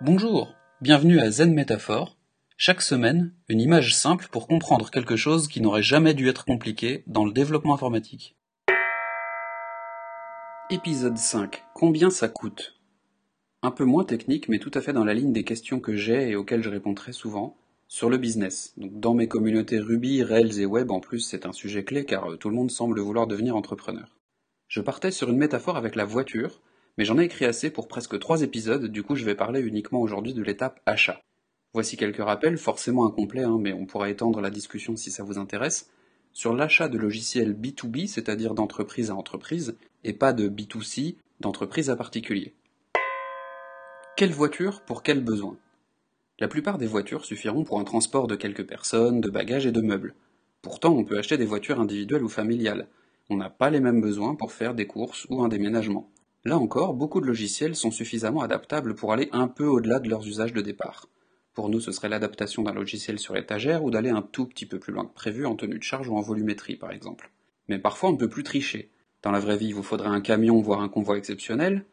Bonjour, bienvenue à Zen Métaphore. Chaque semaine, une image simple pour comprendre quelque chose qui n'aurait jamais dû être compliqué dans le développement informatique. Épisode 5. Combien ça coûte? Un peu moins technique, mais tout à fait dans la ligne des questions que j'ai et auxquelles je réponds très souvent, sur le business. Donc, dans mes communautés Ruby, Rails et Web, en plus, c'est un sujet clé car euh, tout le monde semble vouloir devenir entrepreneur. Je partais sur une métaphore avec la voiture, mais j'en ai écrit assez pour presque trois épisodes, du coup je vais parler uniquement aujourd'hui de l'étape achat. Voici quelques rappels, forcément incomplets, hein, mais on pourra étendre la discussion si ça vous intéresse, sur l'achat de logiciels B2B, c'est-à-dire d'entreprise à entreprise, et pas de B2C, d'entreprise à particulier. Quelle voiture pour quel besoin? La plupart des voitures suffiront pour un transport de quelques personnes, de bagages et de meubles. Pourtant, on peut acheter des voitures individuelles ou familiales. On n'a pas les mêmes besoins pour faire des courses ou un déménagement. Là encore, beaucoup de logiciels sont suffisamment adaptables pour aller un peu au-delà de leurs usages de départ. Pour nous, ce serait l'adaptation d'un logiciel sur étagère ou d'aller un tout petit peu plus loin que prévu en tenue de charge ou en volumétrie, par exemple. Mais parfois, on ne peut plus tricher. Dans la vraie vie, il vous faudrait un camion, voire un convoi exceptionnel,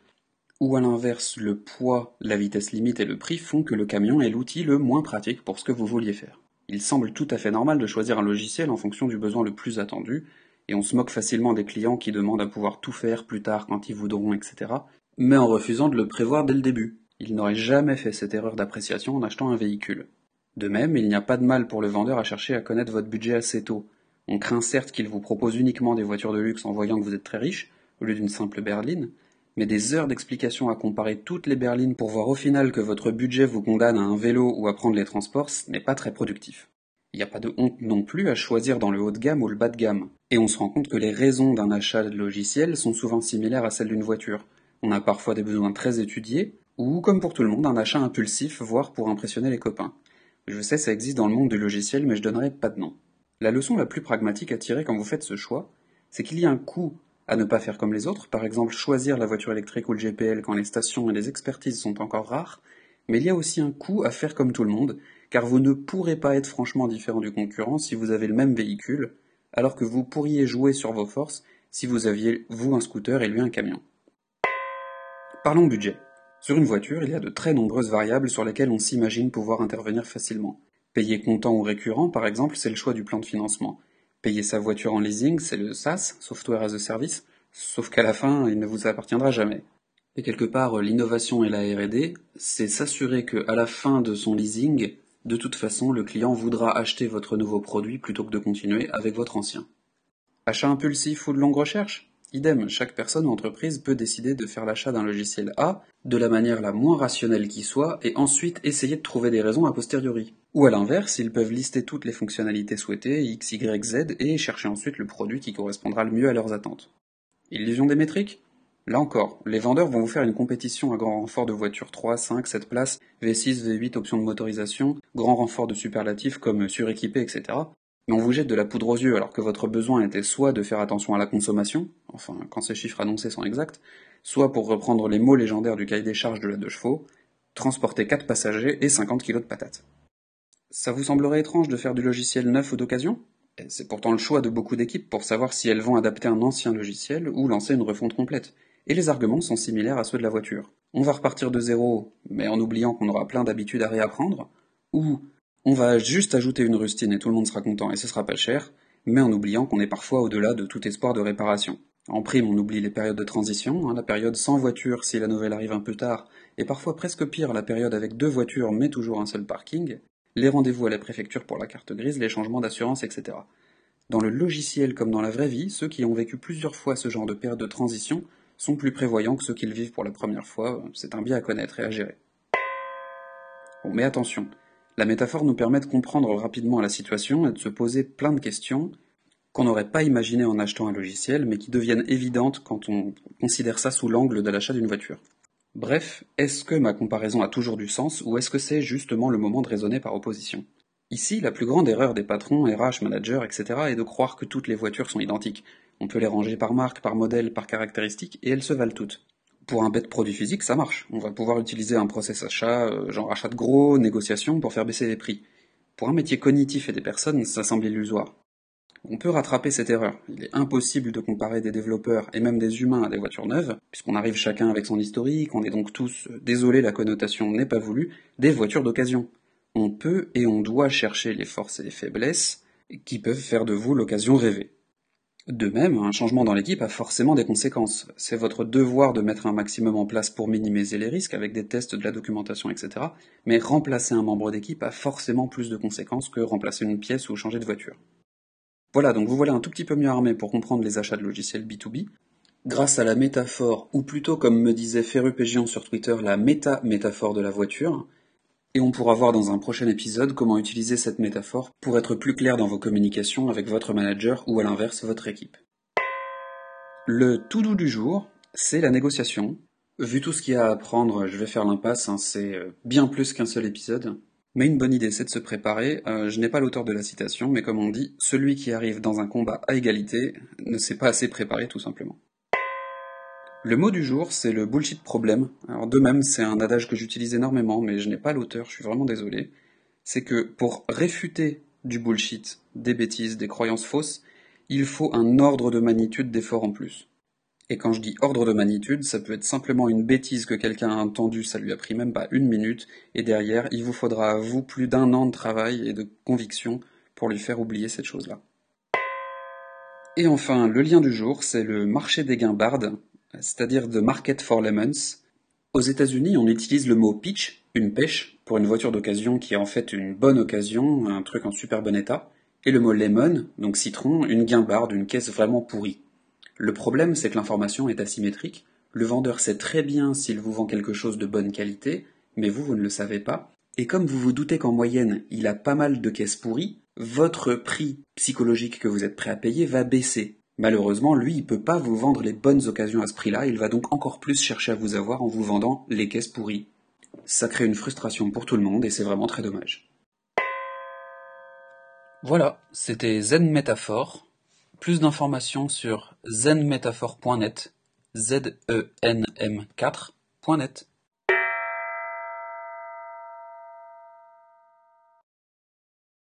ou à l'inverse, le poids, la vitesse limite et le prix font que le camion est l'outil le moins pratique pour ce que vous vouliez faire. Il semble tout à fait normal de choisir un logiciel en fonction du besoin le plus attendu, et on se moque facilement des clients qui demandent à pouvoir tout faire plus tard quand ils voudront, etc., mais en refusant de le prévoir dès le début. Ils n'auraient jamais fait cette erreur d'appréciation en achetant un véhicule. De même, il n'y a pas de mal pour le vendeur à chercher à connaître votre budget assez tôt. On craint certes qu'il vous propose uniquement des voitures de luxe en voyant que vous êtes très riche, au lieu d'une simple berline, mais des heures d'explication à comparer toutes les berlines pour voir au final que votre budget vous condamne à un vélo ou à prendre les transports, ce n'est pas très productif. Il n'y a pas de honte non plus à choisir dans le haut de gamme ou le bas de gamme. Et on se rend compte que les raisons d'un achat de logiciel sont souvent similaires à celles d'une voiture. On a parfois des besoins très étudiés, ou comme pour tout le monde, un achat impulsif, voire pour impressionner les copains. Je sais, ça existe dans le monde du logiciel, mais je donnerai pas de nom. La leçon la plus pragmatique à tirer quand vous faites ce choix, c'est qu'il y a un coût à ne pas faire comme les autres, par exemple choisir la voiture électrique ou le GPL quand les stations et les expertises sont encore rares, mais il y a aussi un coût à faire comme tout le monde, car vous ne pourrez pas être franchement différent du concurrent si vous avez le même véhicule, alors que vous pourriez jouer sur vos forces si vous aviez, vous, un scooter et lui un camion. Parlons budget. Sur une voiture, il y a de très nombreuses variables sur lesquelles on s'imagine pouvoir intervenir facilement. Payer comptant ou récurrent, par exemple, c'est le choix du plan de financement. Payer sa voiture en leasing, c'est le SaaS, Software as a Service, sauf qu'à la fin, il ne vous appartiendra jamais. Et quelque part, l'innovation et la R&D, c'est s'assurer que, à la fin de son leasing, de toute façon, le client voudra acheter votre nouveau produit plutôt que de continuer avec votre ancien. Achat impulsif ou de longue recherche Idem, chaque personne ou entreprise peut décider de faire l'achat d'un logiciel A de la manière la moins rationnelle qui soit et ensuite essayer de trouver des raisons a posteriori. Ou à l'inverse, ils peuvent lister toutes les fonctionnalités souhaitées, X, Y, Z, et chercher ensuite le produit qui correspondra le mieux à leurs attentes. Illusion des métriques? Là encore, les vendeurs vont vous faire une compétition à grand renfort de voitures 3, 5, 7 places, V6, V8, options de motorisation, grand renfort de superlatifs comme suréquipé, etc. Mais on vous jette de la poudre aux yeux alors que votre besoin était soit de faire attention à la consommation, enfin quand ces chiffres annoncés sont exacts, soit pour reprendre les mots légendaires du cahier des charges de la deux chevaux, transporter 4 passagers et 50 kg de patates. Ça vous semblerait étrange de faire du logiciel neuf ou d'occasion? C'est pourtant le choix de beaucoup d'équipes pour savoir si elles vont adapter un ancien logiciel ou lancer une refonte complète et les arguments sont similaires à ceux de la voiture. On va repartir de zéro, mais en oubliant qu'on aura plein d'habitudes à réapprendre, ou on va juste ajouter une rustine et tout le monde sera content et ce sera pas cher, mais en oubliant qu'on est parfois au-delà de tout espoir de réparation. En prime, on oublie les périodes de transition, hein, la période sans voiture si la nouvelle arrive un peu tard, et parfois presque pire la période avec deux voitures mais toujours un seul parking, les rendez-vous à la préfecture pour la carte grise, les changements d'assurance, etc. Dans le logiciel comme dans la vraie vie, ceux qui ont vécu plusieurs fois ce genre de période de transition sont plus prévoyants que ceux qui le vivent pour la première fois, c'est un bien à connaître et à gérer. Bon, mais attention, la métaphore nous permet de comprendre rapidement la situation et de se poser plein de questions qu'on n'aurait pas imaginées en achetant un logiciel, mais qui deviennent évidentes quand on considère ça sous l'angle de l'achat d'une voiture. Bref, est-ce que ma comparaison a toujours du sens ou est-ce que c'est justement le moment de raisonner par opposition? Ici, la plus grande erreur des patrons, RH, managers, etc. est de croire que toutes les voitures sont identiques. On peut les ranger par marque, par modèle, par caractéristique, et elles se valent toutes. Pour un bête produit physique, ça marche. On va pouvoir utiliser un process achat, euh, genre achat de gros, négociation, pour faire baisser les prix. Pour un métier cognitif et des personnes, ça semble illusoire. On peut rattraper cette erreur. Il est impossible de comparer des développeurs et même des humains à des voitures neuves, puisqu'on arrive chacun avec son historique, on est donc tous, euh, désolé la connotation n'est pas voulue, des voitures d'occasion. On peut et on doit chercher les forces et les faiblesses qui peuvent faire de vous l'occasion rêvée. De même, un changement dans l'équipe a forcément des conséquences. C'est votre devoir de mettre un maximum en place pour minimiser les risques avec des tests, de la documentation, etc. Mais remplacer un membre d'équipe a forcément plus de conséquences que remplacer une pièce ou changer de voiture. Voilà, donc vous voilà un tout petit peu mieux armé pour comprendre les achats de logiciels B2B. Grâce à la métaphore, ou plutôt comme me disait Ferrupégian sur Twitter, la méta-métaphore de la voiture, et on pourra voir dans un prochain épisode comment utiliser cette métaphore pour être plus clair dans vos communications avec votre manager ou à l'inverse votre équipe. Le tout doux du jour, c'est la négociation. Vu tout ce qu'il y a à apprendre, je vais faire l'impasse, hein, c'est euh, bien plus qu'un seul épisode. Mais une bonne idée, c'est de se préparer. Euh, je n'ai pas l'auteur de la citation, mais comme on dit, celui qui arrive dans un combat à égalité ne s'est pas assez préparé tout simplement. Le mot du jour, c'est le bullshit problème. Alors de même, c'est un adage que j'utilise énormément, mais je n'ai pas l'auteur, je suis vraiment désolé. C'est que pour réfuter du bullshit, des bêtises, des croyances fausses, il faut un ordre de magnitude d'effort en plus. Et quand je dis ordre de magnitude, ça peut être simplement une bêtise que quelqu'un a entendue, ça lui a pris même pas une minute, et derrière, il vous faudra à vous plus d'un an de travail et de conviction pour lui faire oublier cette chose-là. Et enfin, le lien du jour, c'est le marché des guimbardes, c'est-à-dire The Market for Lemons. Aux États-Unis, on utilise le mot pitch, une pêche, pour une voiture d'occasion qui est en fait une bonne occasion, un truc en super bon état, et le mot lemon, donc citron, une guimbarde, une caisse vraiment pourrie. Le problème, c'est que l'information est asymétrique. Le vendeur sait très bien s'il vous vend quelque chose de bonne qualité, mais vous, vous ne le savez pas. Et comme vous vous doutez qu'en moyenne, il a pas mal de caisses pourries, votre prix psychologique que vous êtes prêt à payer va baisser. Malheureusement, lui, il peut pas vous vendre les bonnes occasions à ce prix-là, il va donc encore plus chercher à vous avoir en vous vendant les caisses pourries. Ça crée une frustration pour tout le monde et c'est vraiment très dommage. Voilà, c'était Zen Métaphore. Plus d'informations sur zenmetaphore.net, z e n m 4.net.